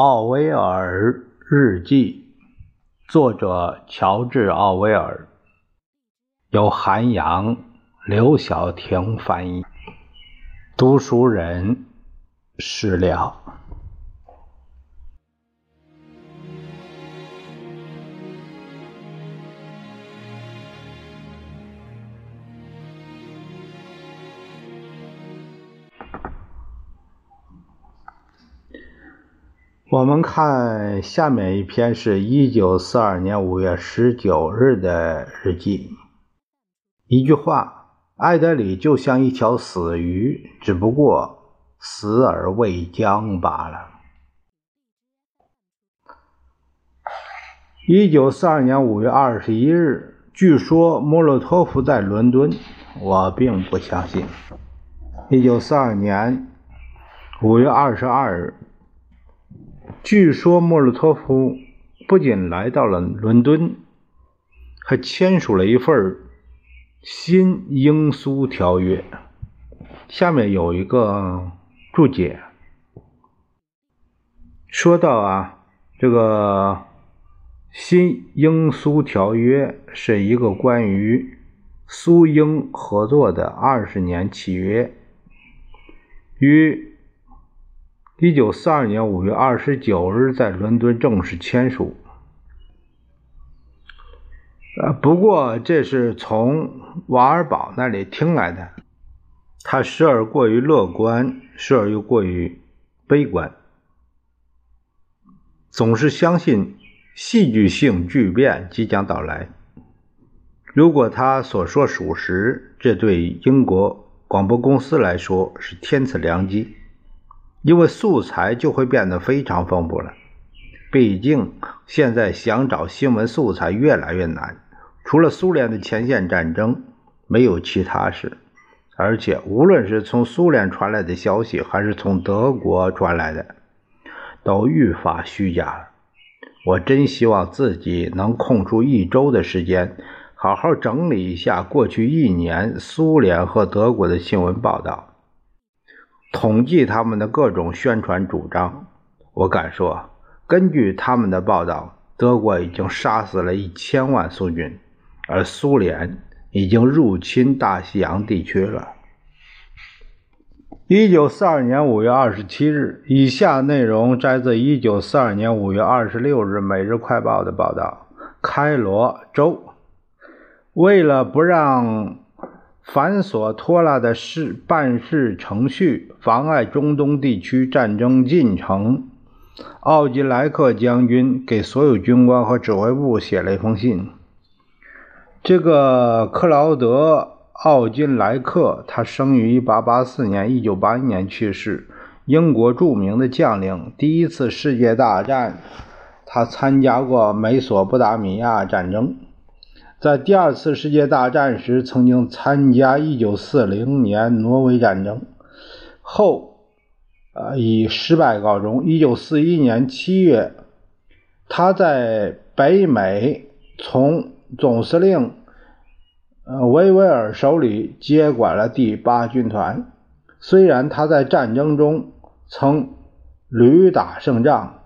奥威尔日记，作者乔治·奥威尔，由韩阳、刘晓婷翻译，读书人史料。我们看下面一篇，是一九四二年五月十九日的日记。一句话，艾德里就像一条死鱼，只不过死而未僵罢了。一九四二年五月二十一日，据说莫洛托夫在伦敦，我并不相信。一九四二年五月二十二日。据说莫洛托夫不仅来到了伦敦，还签署了一份新英苏条约。下面有一个注解，说到啊，这个新英苏条约是一个关于苏英合作的二十年契约，与。一九四二年五月二十九日，在伦敦正式签署。呃，不过这是从瓦尔堡那里听来的，他时而过于乐观，时而又过于悲观，总是相信戏剧性巨变即将到来。如果他所说属实，这对英国广播公司来说是天赐良机。因为素材就会变得非常丰富了。毕竟现在想找新闻素材越来越难，除了苏联的前线战争，没有其他事。而且无论是从苏联传来的消息，还是从德国传来的，都愈发虚假了。我真希望自己能空出一周的时间，好好整理一下过去一年苏联和德国的新闻报道。统计他们的各种宣传主张，我敢说，根据他们的报道，德国已经杀死了一千万苏军，而苏联已经入侵大西洋地区了。一九四二年五月二十七日，以下内容摘自一九四二年五月二十六日《每日快报》的报道：开罗州为了不让。繁琐拖拉的事办事程序妨碍中东地区战争进程。奥金莱克将军给所有军官和指挥部写了一封信。这个克劳德·奥金莱克，他生于1884年，1981年去世。英国著名的将领。第一次世界大战，他参加过美索不达米亚战争。在第二次世界大战时，曾经参加1940年挪威战争，后，呃，以失败告终。1941年7月，他在北美从总司令，呃，维维尔手里接管了第八军团。虽然他在战争中曾屡打胜仗，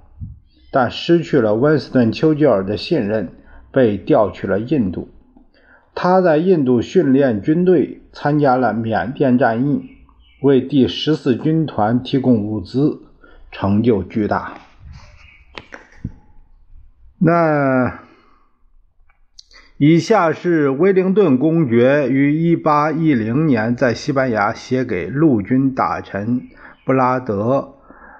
但失去了温斯顿·丘吉尔的信任。被调去了印度，他在印度训练军队，参加了缅甸战役，为第十四军团提供物资，成就巨大。那以下是威灵顿公爵于一八一零年在西班牙写给陆军大臣布拉德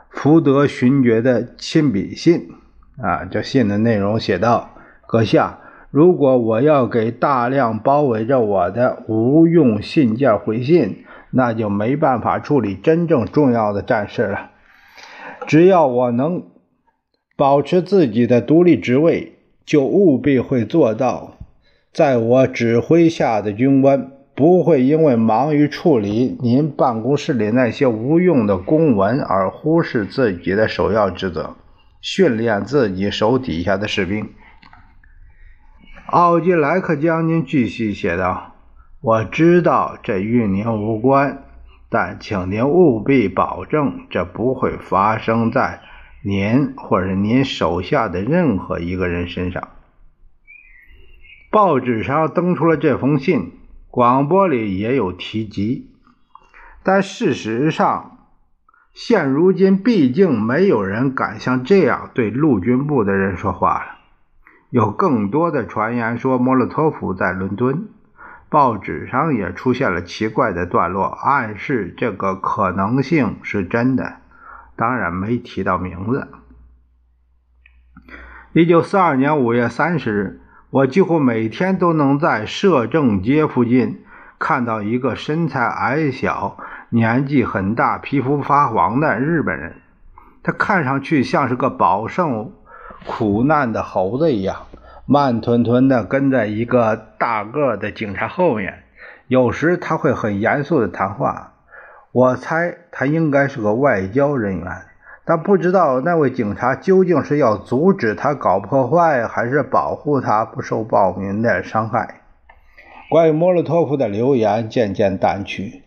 福德勋爵的亲笔信。啊，这信的内容写道。阁下，如果我要给大量包围着我的无用信件回信，那就没办法处理真正重要的战事了。只要我能保持自己的独立职位，就务必会做到。在我指挥下的军官不会因为忙于处理您办公室里那些无用的公文而忽视自己的首要职责——训练自己手底下的士兵。奥金莱克将军继续写道：“我知道这与您无关，但请您务必保证这不会发生在您或者您手下的任何一个人身上。报纸上登出了这封信，广播里也有提及，但事实上，现如今毕竟没有人敢像这样对陆军部的人说话了。有更多的传言说莫洛托夫在伦敦，报纸上也出现了奇怪的段落，暗示这个可能性是真的，当然没提到名字。一九四二年五月三十日。我几乎每天都能在摄政街附近看到一个身材矮小、年纪很大、皮肤发黄的日本人。他看上去像是个饱受苦难的猴子一样，慢吞吞地跟在一个大个的警察后面。有时他会很严肃地谈话。我猜他应该是个外交人员。但不知道那位警察究竟是要阻止他搞破坏，还是保护他不受暴民的伤害。关于莫洛托夫的流言渐渐淡去。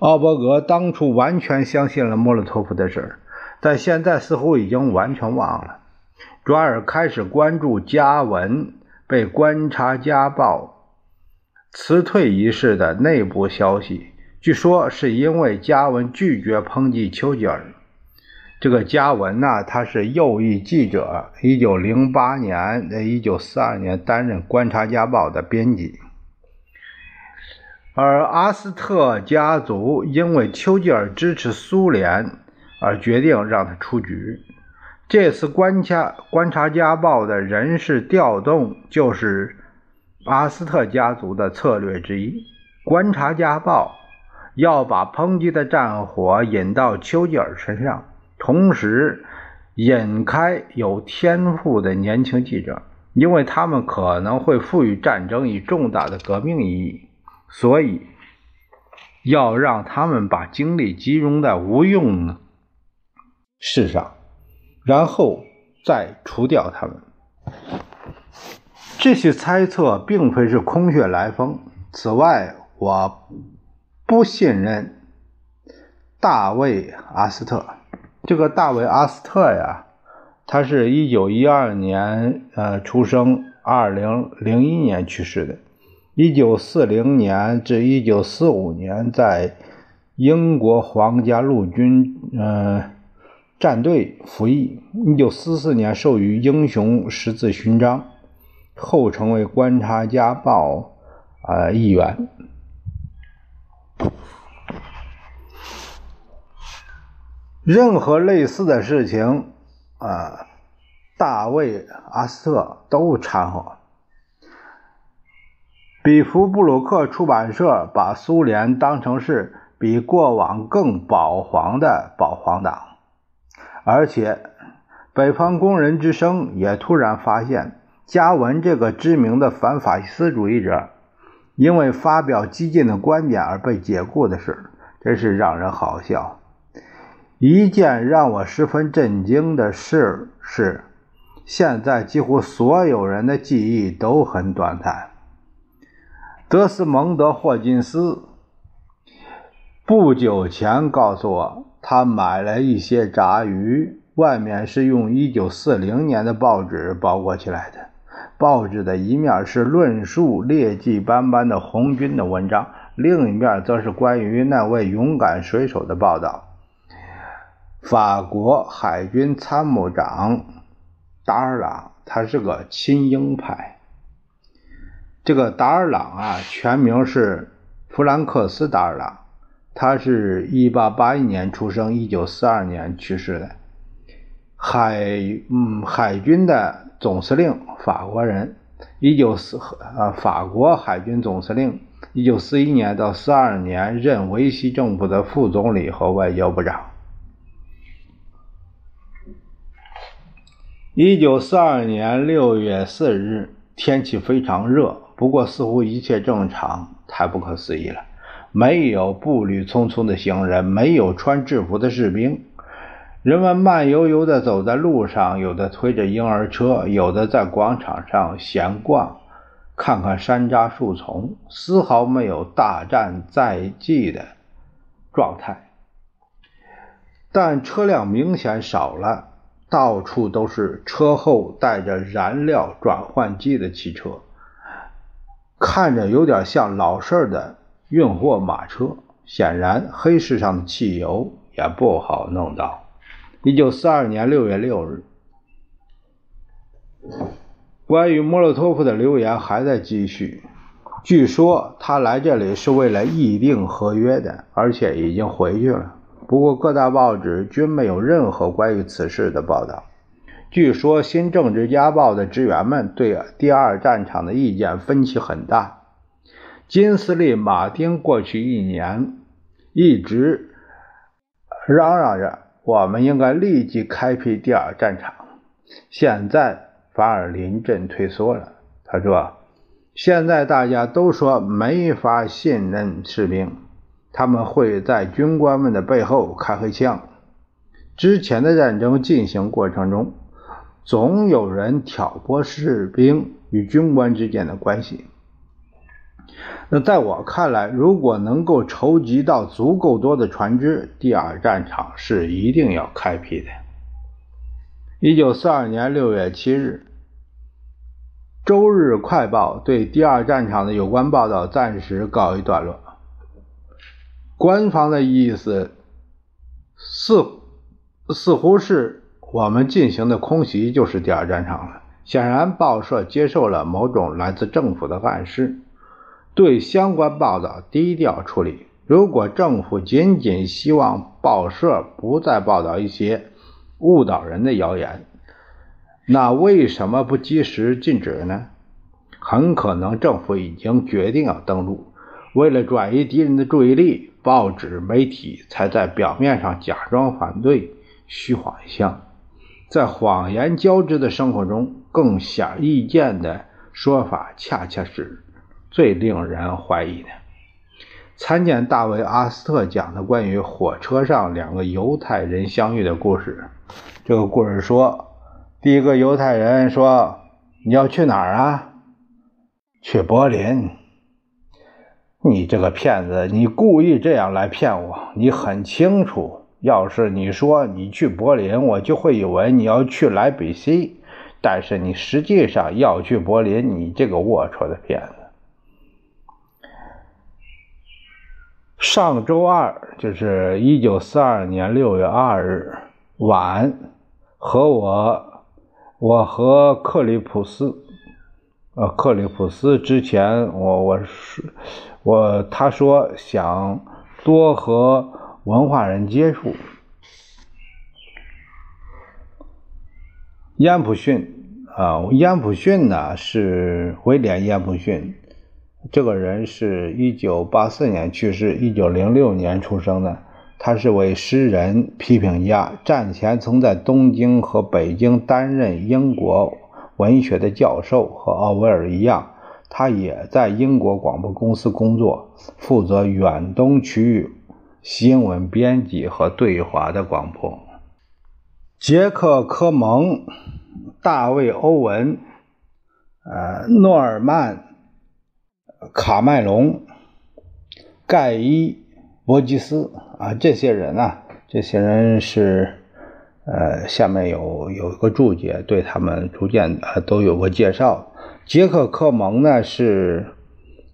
奥伯格当初完全相信了莫洛托夫的事但现在似乎已经完全忘了。转而开始关注加文被《观察家报》辞退一事的内部消息。据说是因为加文拒绝抨击丘吉尔。这个加文呢，他是右翼记者，一九零八年、一九四二年担任《观察家报》的编辑。而阿斯特家族因为丘吉尔支持苏联而决定让他出局。这次《观察观察家报》的人事调动就是阿斯特家族的策略之一。《观察家报》要把抨击的战火引到丘吉尔身上。同时，引开有天赋的年轻记者，因为他们可能会赋予战争以重大的革命意义，所以要让他们把精力集中在无用事上，然后再除掉他们。这些猜测并非是空穴来风。此外，我不信任大卫·阿斯特。这个大卫·阿斯特呀，他是一九一二年呃出生，二零零一年去世的。一九四零年至一九四五年在英国皇家陆军呃战队服役。一九四四年授予英雄十字勋章，后成为《观察家报》啊一员。任何类似的事情，啊，大卫·阿斯特都掺和。比弗布鲁克出版社把苏联当成是比过往更保皇的保皇党，而且北方工人之声也突然发现，加文这个知名的反法西斯主义者，因为发表激进的观点而被解雇的事，真是让人好笑。一件让我十分震惊的事是，现在几乎所有人的记忆都很短暂。德斯蒙德·霍金斯不久前告诉我，他买了一些炸鱼，外面是用1940年的报纸包裹起来的。报纸的一面是论述劣迹斑斑的红军的文章，另一面则是关于那位勇敢水手的报道。法国海军参谋长达尔朗，他是个亲英派。这个达尔朗啊，全名是弗兰克斯·达尔朗，他是一八八一年出生，一九四二年去世的。海嗯，海军的总司令，法国人。一九四呃，法国海军总司令，一九四一年到四二年任维希政府的副总理和外交部长。一九四二年六月四日，天气非常热，不过似乎一切正常，太不可思议了。没有步履匆匆的行人，没有穿制服的士兵，人们慢悠悠地走在路上，有的推着婴儿车，有的在广场上闲逛，看看山楂树丛，丝毫没有大战在即的状态。但车辆明显少了。到处都是车后带着燃料转换机的汽车，看着有点像老式的运货马车。显然，黑市上的汽油也不好弄到。一九四二年六月六日，关于莫洛托夫的流言还在继续。据说他来这里是为了议定合约的，而且已经回去了。不过各大报纸均没有任何关于此事的报道。据说《新政治家报》的职员们对第二战场的意见分歧很大。金斯利·马丁过去一年一直嚷嚷着我们应该立即开辟第二战场，现在反而临阵退缩了。他说。现在大家都说没法信任士兵，他们会在军官们的背后开黑枪。之前的战争进行过程中，总有人挑拨士兵与军官之间的关系。那在我看来，如果能够筹集到足够多的船只，第二战场是一定要开辟的。一九四二年六月七日。《周日快报》对第二战场的有关报道暂时告一段落。官方的意思似似乎是我们进行的空袭就是第二战场了。显然，报社接受了某种来自政府的暗示，对相关报道低调处理。如果政府仅仅希望报社不再报道一些误导人的谣言，那为什么不及时禁止呢？很可能政府已经决定要登陆，为了转移敌人的注意力，报纸媒体才在表面上假装反对，虚晃一枪。在谎言交织的生活中，更显易见的说法，恰恰是最令人怀疑的。参见大卫·阿斯特讲的关于火车上两个犹太人相遇的故事。这个故事说。第一个犹太人说：“你要去哪儿啊？去柏林。你这个骗子，你故意这样来骗我。你很清楚，要是你说你去柏林，我就会以为你要去莱比锡。但是你实际上要去柏林，你这个龌龊的骗子。上周二，就是一九四二年六月二日晚，和我。”我和克里普斯，呃，克里普斯之前，我我是我，他说想多和文化人接触。燕普逊啊，燕普逊呢是威廉·燕普逊，这个人是一九八四年去世，一九零六年出生的。他是位诗人、批评家，战前曾在东京和北京担任英国文学的教授，和奥威尔一样，他也在英国广播公司工作，负责远东区域新闻编辑和对华的广播。杰克·科蒙、大卫·欧文、呃，诺尔曼、卡麦隆、盖伊。伯吉斯啊，这些人呢？这些人是，呃，下面有有一个注解，对他们逐渐呃都有个介绍。杰克·科蒙呢，是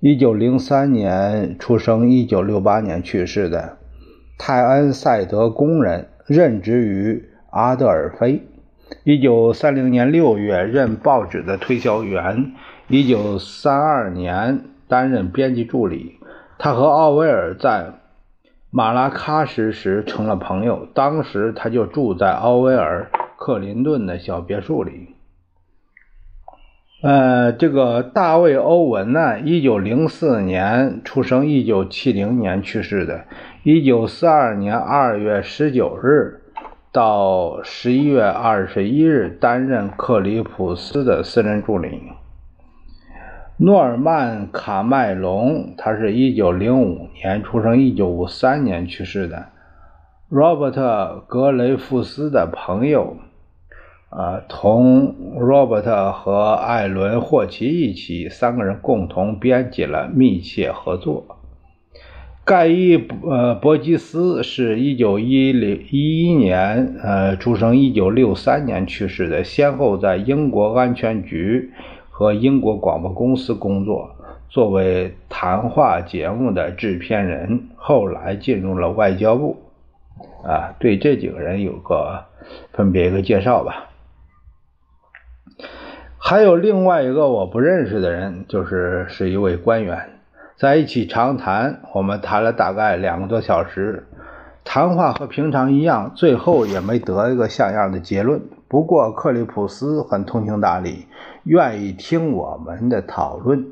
一九零三年出生，一九六八年去世的泰恩赛德工人，任职于阿德尔菲。一九三零年六月任报纸的推销员，一九三二年担任编辑助理。他和奥威尔在。马拉喀什时成了朋友，当时他就住在奥威尔克林顿的小别墅里。呃，这个大卫·欧文呢，一九零四年出生，一九七零年去世的。一九四二年二月十九日到十一月二十一日担任克里普斯的私人助理。诺尔曼·卡麦隆，他是一九零五年出生，一九五三年去世的。罗伯特·格雷夫斯的朋友，啊，同罗伯特和艾伦·霍奇一起，三个人共同编辑了《密切合作》。盖伊呃伯吉斯是一九一零一一年呃出生，一九六三年去世的，先后在英国安全局和英国广播公司工作，作为谈话节目的制片人，后来进入了外交部。啊，对这几个人有个分别一个介绍吧。还有另外一个我不认识的人，就是是一位官员。在一起长谈，我们谈了大概两个多小时，谈话和平常一样，最后也没得一个像样的结论。不过克里普斯很通情达理，愿意听我们的讨论。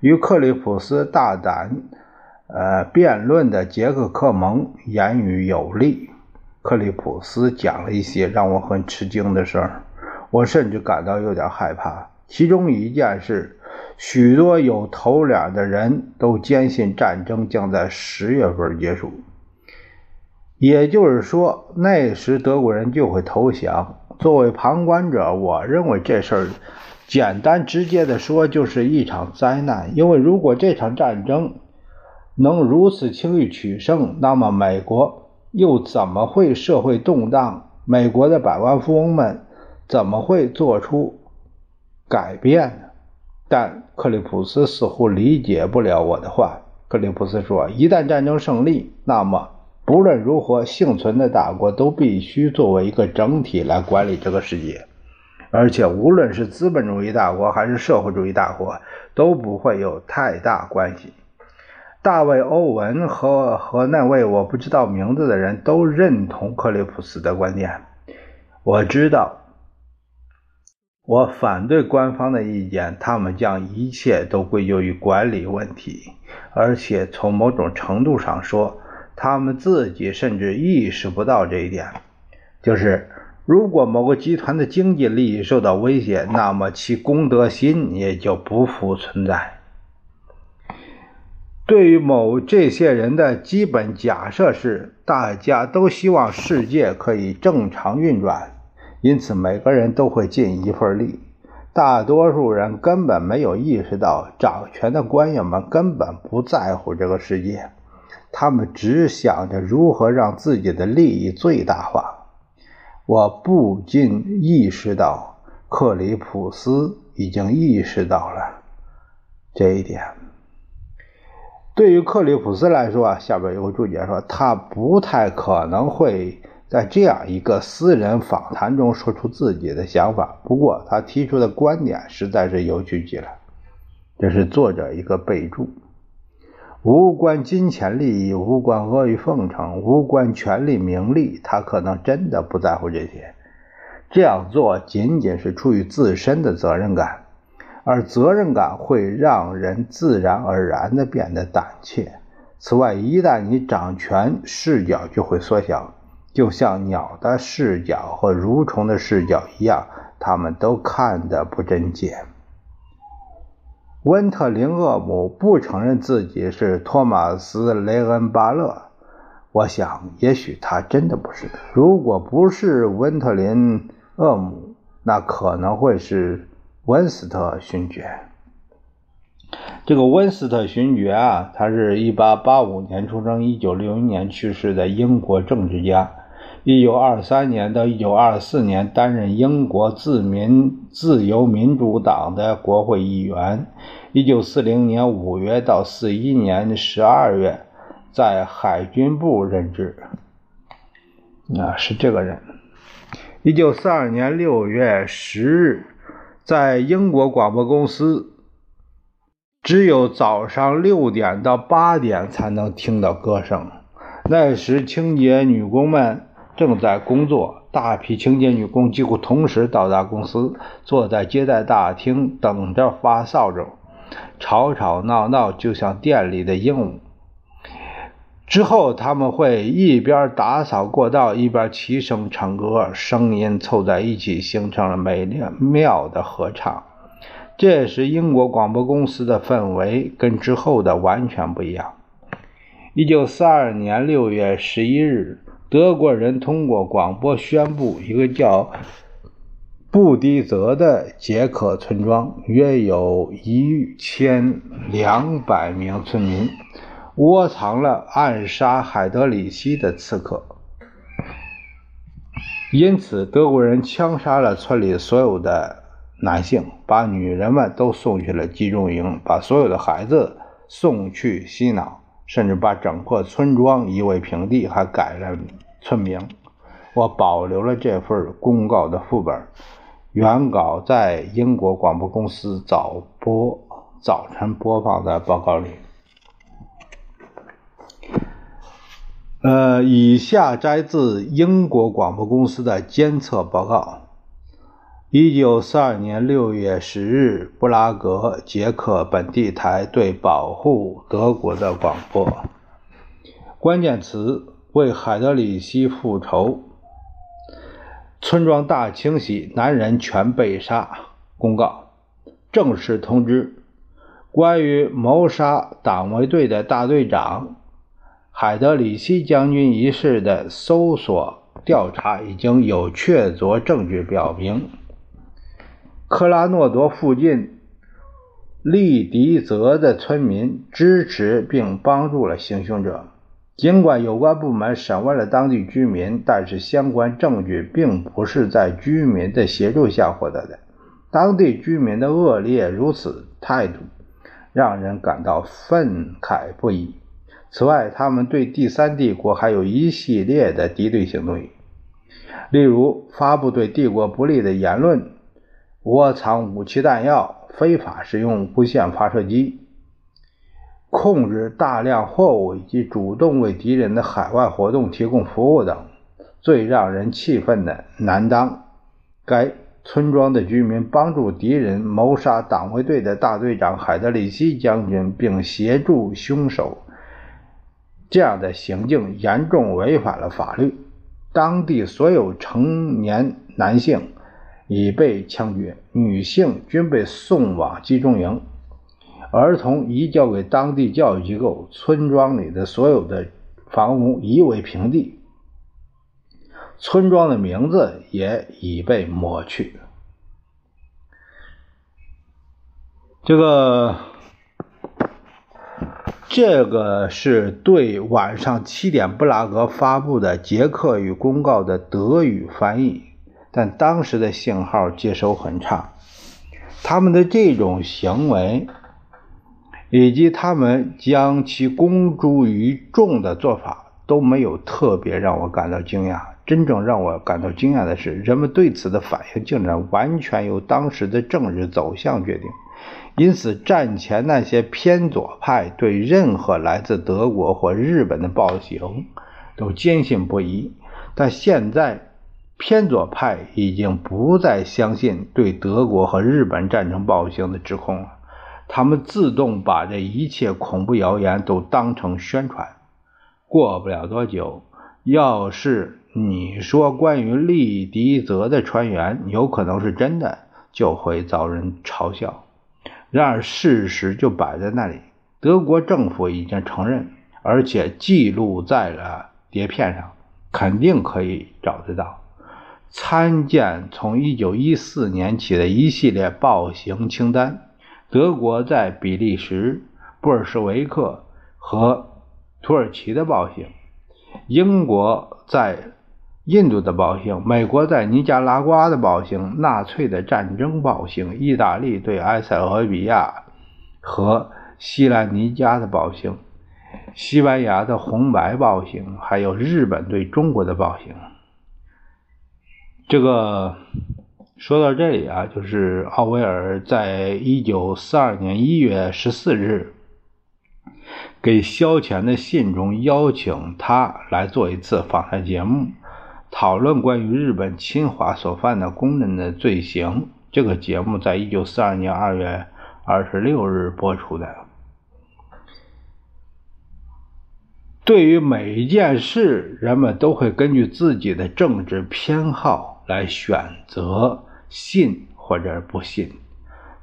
与克里普斯大胆呃辩论的杰克·克蒙言语有力。克里普斯讲了一些让我很吃惊的事儿，我甚至感到有点害怕。其中一件事。许多有头脸的人都坚信战争将在十月份结束，也就是说，那时德国人就会投降。作为旁观者，我认为这事儿简单直接的说就是一场灾难。因为如果这场战争能如此轻易取胜，那么美国又怎么会社会动荡？美国的百万富翁们怎么会做出改变呢？但克里普斯似乎理解不了我的话。克里普斯说：“一旦战争胜利，那么不论如何，幸存的大国都必须作为一个整体来管理这个世界，而且无论是资本主义大国还是社会主义大国，都不会有太大关系。”大卫·欧文和和那位我不知道名字的人都认同克里普斯的观点。我知道。我反对官方的意见，他们将一切都归咎于管理问题，而且从某种程度上说，他们自己甚至意识不到这一点。就是如果某个集团的经济利益受到威胁，那么其公德心也就不复存在。对于某这些人的基本假设是，大家都希望世界可以正常运转。因此，每个人都会尽一份力。大多数人根本没有意识到，掌权的官员们根本不在乎这个世界，他们只想着如何让自己的利益最大化。我不禁意识到，克里普斯已经意识到了这一点。对于克里普斯来说啊，下边有个注解说，他不太可能会。在这样一个私人访谈中说出自己的想法，不过他提出的观点实在是有趣极了。这是作者一个备注：无关金钱利益，无关阿谀奉承，无关权力名利，他可能真的不在乎这些。这样做仅仅是出于自身的责任感，而责任感会让人自然而然地变得胆怯。此外，一旦你掌权，视角就会缩小。就像鸟的视角和蠕虫的视角一样，他们都看得不真切。温特林厄姆不承认自己是托马斯·雷恩巴勒，我想，也许他真的不是。如果不是温特林厄姆，那可能会是温斯特勋爵。这个温斯特勋爵啊，他是一八八五年出生，一九六一年去世的英国政治家。一九二三年到一九二四年担任英国自民自由民主党的国会议员。一九四零年五月到四一年十二月在海军部任职。啊，是这个人。一九四二年六月十日，在英国广播公司，只有早上六点到八点才能听到歌声。那时，清洁女工们。正在工作，大批清洁女工几乎同时到达公司，坐在接待大厅等着发扫帚，吵吵闹闹，就像店里的鹦鹉。之后，他们会一边打扫过道，一边齐声唱歌，声音凑在一起，形成了美妙的合唱。这时，英国广播公司的氛围跟之后的完全不一样。一九四二年六月十一日。德国人通过广播宣布，一个叫布迪泽的捷克村庄约有一千两百名村民窝藏了暗杀海德里希的刺客。因此，德国人枪杀了村里所有的男性，把女人们都送去了集中营，把所有的孩子送去洗脑，甚至把整个村庄夷为平地，还改了村名。我保留了这份公告的副本，原稿在英国广播公司早播早晨播放的报告里。呃，以下摘自英国广播公司的监测报告：一九四二年六月十日，布拉格捷克本地台对保护德国的广播。关键词：为海德里希复仇。村庄大清洗，男人全被杀。公告：正式通知，关于谋杀党卫队的大队长。海德里希将军一事的搜索调查已经有确凿证据表明，克拉诺多附近利迪泽的村民支持并帮助了行凶者。尽管有关部门审问了当地居民，但是相关证据并不是在居民的协助下获得的。当地居民的恶劣如此态度，让人感到愤慨不已。此外，他们对第三帝国还有一系列的敌对行动，例如发布对帝国不利的言论、窝藏武器弹药、非法使用无线发射机、控制大量货物以及主动为敌人的海外活动提供服务等。最让人气愤的，难当该村庄的居民帮助敌人谋杀党卫队的大队长海德里希将军，并协助凶手。这样的行径严重违反了法律。当地所有成年男性已被枪决，女性均被送往集中营，儿童移交给当地教育机构。村庄里的所有的房屋夷为平地，村庄的名字也已被抹去。这个。这个是对晚上七点布拉格发布的捷克语公告的德语翻译，但当时的信号接收很差。他们的这种行为以及他们将其公诸于众的做法都没有特别让我感到惊讶。真正让我感到惊讶的是，人们对此的反应竟然完全由当时的政治走向决定。因此，战前那些偏左派对任何来自德国或日本的暴行都坚信不疑，但现在偏左派已经不再相信对德国和日本战争暴行的指控了。他们自动把这一切恐怖谣言都当成宣传。过不了多久，要是你说关于利迪泽的传言有可能是真的，就会遭人嘲笑。然而，事实就摆在那里。德国政府已经承认，而且记录在了碟片上，肯定可以找得到。参见从1914年起的一系列暴行清单：德国在比利时、布尔什维克和土耳其的暴行；英国在。印度的暴行，美国在尼加拉瓜的暴行，纳粹的战争暴行，意大利对埃塞俄比亚和西兰尼加的暴行，西班牙的红白暴行，还有日本对中国的暴行。这个说到这里啊，就是奥威尔在一九四二年一月十四日给萧乾的信中邀请他来做一次访谈节目。讨论关于日本侵华所犯的工人的罪行。这个节目在一九四二年二月二十六日播出的。对于每一件事，人们都会根据自己的政治偏好来选择信或者不信，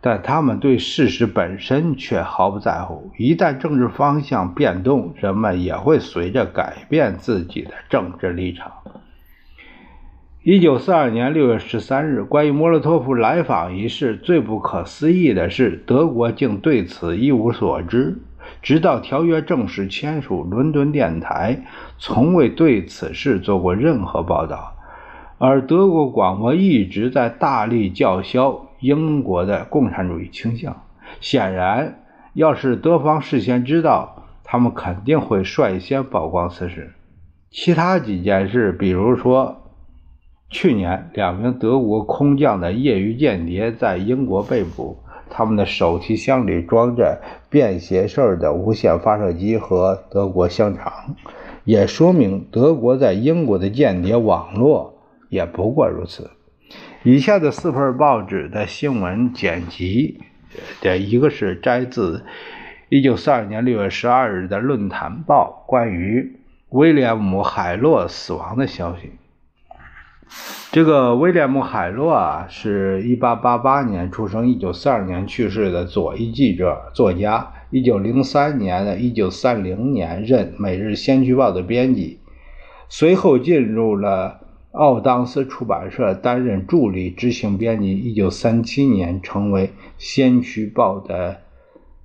但他们对事实本身却毫不在乎。一旦政治方向变动，人们也会随着改变自己的政治立场。一九四二年六月十三日，关于莫洛托夫来访一事，最不可思议的是，德国竟对此一无所知。直到条约正式签署，伦敦电台从未对此事做过任何报道，而德国广播一直在大力叫嚣英国的共产主义倾向。显然，要是德方事先知道，他们肯定会率先曝光此事。其他几件事，比如说，去年两名德国空降的业余间谍在英国被捕。他们的手提箱里装着便携式的无线发射机和德国香肠，也说明德国在英国的间谍网络也不过如此。以下的四份报纸的新闻剪辑的一个是摘自1942年6月12日的《论坛报》关于威廉姆·海洛死亡的消息。这个威廉姆·海洛啊，是一八八八年出生，一九四二年去世的左翼记者、作家。一九零三年的一九三零年任《每日先驱报》的编辑，随后进入了奥当斯出版社担任助理执行编辑。一九三七年成为《先驱报》的《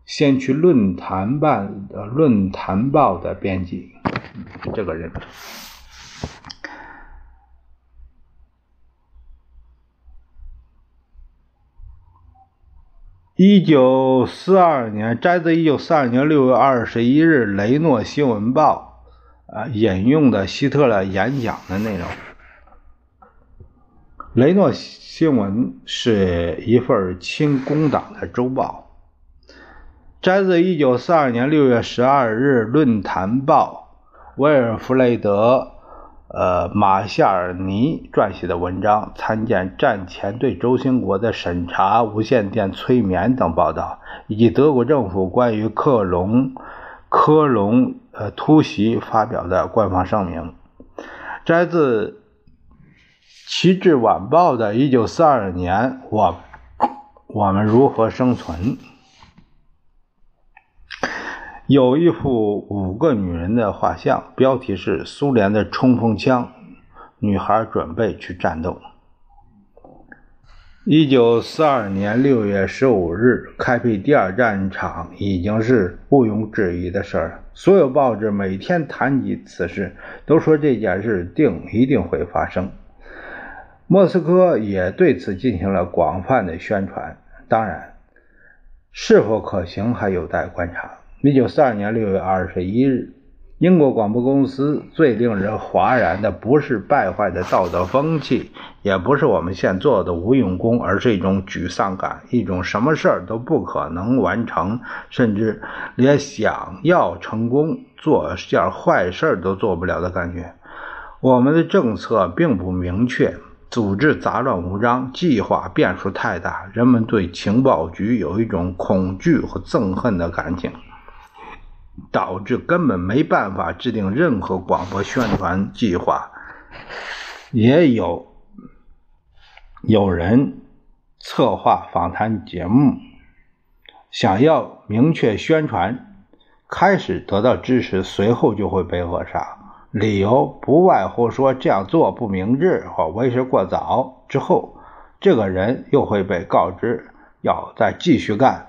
先驱论坛办》的《论坛报》的编辑。这个人。一九四二年，摘自一九四二年六月二十一日《雷诺新闻报》啊引用的希特勒演讲的内容。雷诺新闻是一份亲工党的周报，摘自一九四二年六月十二日《论坛报》威尔弗雷德。呃，马夏尔尼撰写的文章，参见战前对周兴国的审查、无线电催眠等报道，以及德国政府关于克隆科隆呃突袭发表的官方声明，摘自《旗帜晚报》的一九四二年，我我们如何生存？有一幅五个女人的画像，标题是“苏联的冲锋枪”，女孩准备去战斗。一九四二年六月十五日，开辟第二战场已经是毋庸置疑的事儿。所有报纸每天谈及此事，都说这件事定一定会发生。莫斯科也对此进行了广泛的宣传，当然，是否可行还有待观察。一九四二年六月二十一日，英国广播公司最令人哗然的不是败坏的道德风气，也不是我们现做的无用功，而是一种沮丧感，一种什么事儿都不可能完成，甚至连想要成功做件坏事都做不了的感觉。我们的政策并不明确，组织杂乱无章，计划变数太大，人们对情报局有一种恐惧和憎恨的感情。导致根本没办法制定任何广播宣传计划，也有有人策划访谈节目，想要明确宣传，开始得到支持，随后就会被扼杀。理由不外乎说这样做不明智或为时过早。之后，这个人又会被告知要再继续干。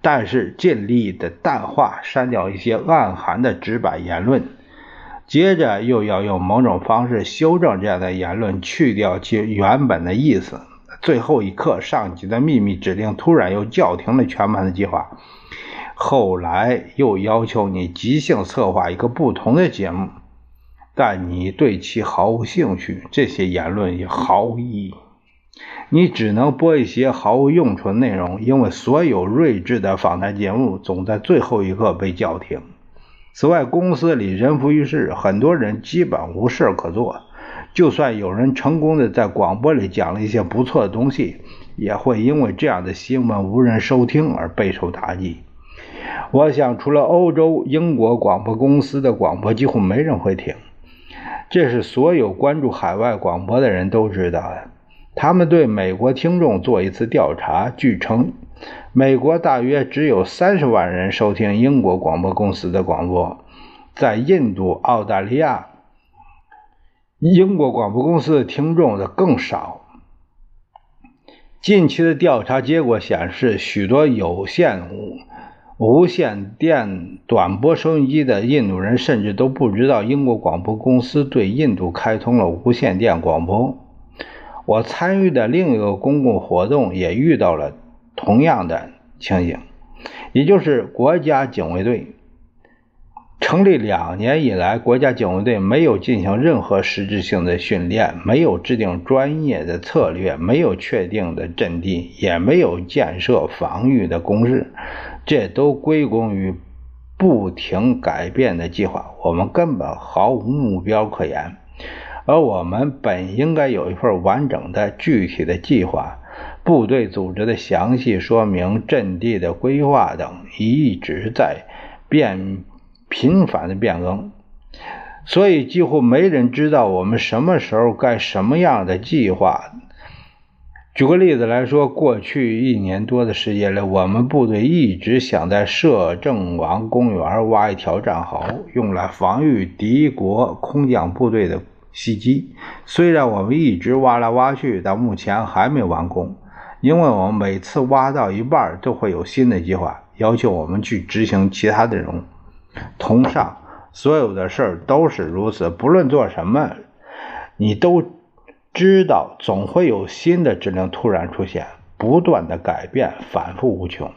但是尽力的淡化、删掉一些暗含的直白言论，接着又要用某种方式修正这样的言论，去掉其原本的意思。最后一刻，上级的秘密指令突然又叫停了全盘的计划。后来又要求你即兴策划一个不同的节目，但你对其毫无兴趣，这些言论也毫无意义。你只能播一些毫无用处的内容，因为所有睿智的访谈节目总在最后一刻被叫停。此外，公司里人浮于事，很多人基本无事可做。就算有人成功的在广播里讲了一些不错的东西，也会因为这样的新闻无人收听而备受打击。我想，除了欧洲、英国广播公司的广播，几乎没人会听。这是所有关注海外广播的人都知道的。他们对美国听众做一次调查，据称，美国大约只有三十万人收听英国广播公司的广播。在印度、澳大利亚，英国广播公司的听众的更少。近期的调查结果显示，许多有线无线电短波收音机的印度人甚至都不知道英国广播公司对印度开通了无线电广播。我参与的另一个公共活动也遇到了同样的情形，也就是国家警卫队。成立两年以来，国家警卫队没有进行任何实质性的训练，没有制定专业的策略，没有确定的阵地，也没有建设防御的工事，这都归功于不停改变的计划。我们根本毫无目标可言，而我们本应该有一份完整的、具体的计划，部队组织的详细说明、阵地的规划等，一直在变。频繁的变更，所以几乎没人知道我们什么时候该什么样的计划。举个例子来说，过去一年多的时间里，我们部队一直想在摄政王公园挖一条战壕，用来防御敌国空降部队的袭击。虽然我们一直挖来挖去，到目前还没完工，因为我们每次挖到一半，都会有新的计划要求我们去执行其他的任务。同上，所有的事儿都是如此。不论做什么，你都知道总会有新的指令突然出现，不断的改变，反复无穷。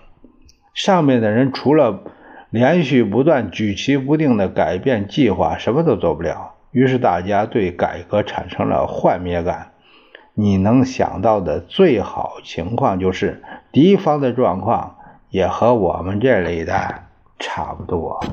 上面的人除了连续不断、举棋不定的改变计划，什么都做不了。于是大家对改革产生了幻灭感。你能想到的最好情况就是，敌方的状况也和我们这里的。差不多。